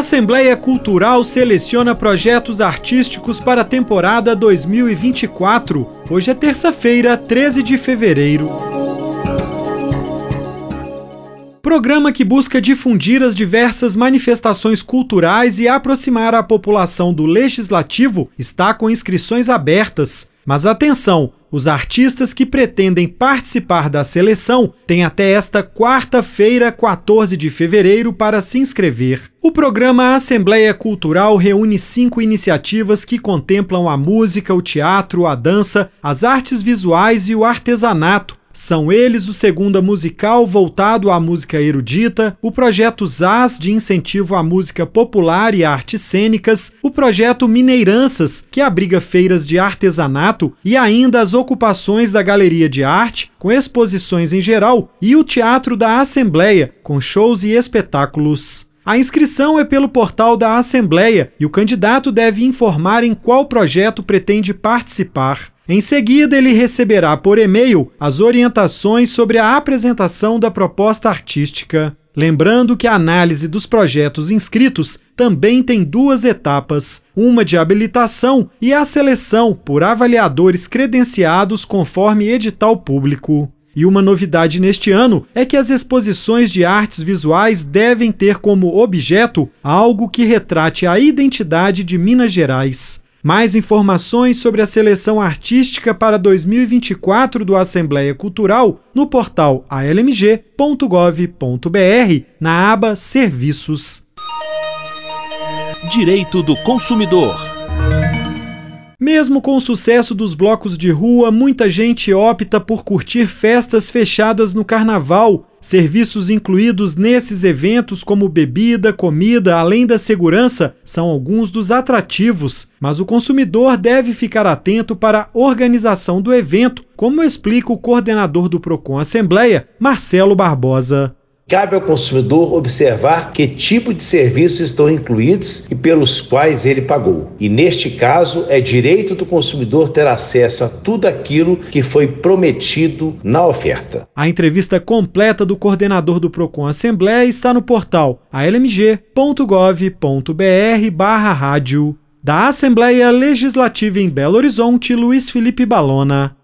Assembleia Cultural seleciona projetos artísticos para a temporada 2024. Hoje é terça-feira, 13 de fevereiro. Programa que busca difundir as diversas manifestações culturais e aproximar a população do legislativo está com inscrições abertas. Mas atenção, os artistas que pretendem participar da seleção têm até esta quarta-feira, 14 de fevereiro, para se inscrever. O programa Assembleia Cultural reúne cinco iniciativas que contemplam a música, o teatro, a dança, as artes visuais e o artesanato são eles o Segunda Musical voltado à música erudita, o projeto ZAS de incentivo à música popular e artes cênicas, o projeto Mineiranças, que abriga feiras de artesanato e ainda as ocupações da Galeria de Arte, com exposições em geral, e o Teatro da Assembleia, com shows e espetáculos. A inscrição é pelo portal da Assembleia e o candidato deve informar em qual projeto pretende participar. Em seguida, ele receberá por e-mail as orientações sobre a apresentação da proposta artística. Lembrando que a análise dos projetos inscritos também tem duas etapas: uma de habilitação e a seleção por avaliadores credenciados conforme edital público. E uma novidade neste ano é que as exposições de artes visuais devem ter como objeto algo que retrate a identidade de Minas Gerais. Mais informações sobre a seleção artística para 2024 do Assembleia Cultural no portal almg.gov.br, na aba Serviços. Direito do Consumidor. Mesmo com o sucesso dos blocos de rua, muita gente opta por curtir festas fechadas no carnaval, Serviços incluídos nesses eventos, como bebida, comida, além da segurança, são alguns dos atrativos, mas o consumidor deve ficar atento para a organização do evento, como explica o coordenador do Procon Assembleia, Marcelo Barbosa. Cabe ao consumidor observar que tipo de serviços estão incluídos e pelos quais ele pagou. E neste caso, é direito do consumidor ter acesso a tudo aquilo que foi prometido na oferta. A entrevista completa do coordenador do Procon Assembleia está no portal almg.gov.br/rádio. Da Assembleia Legislativa em Belo Horizonte, Luiz Felipe Balona.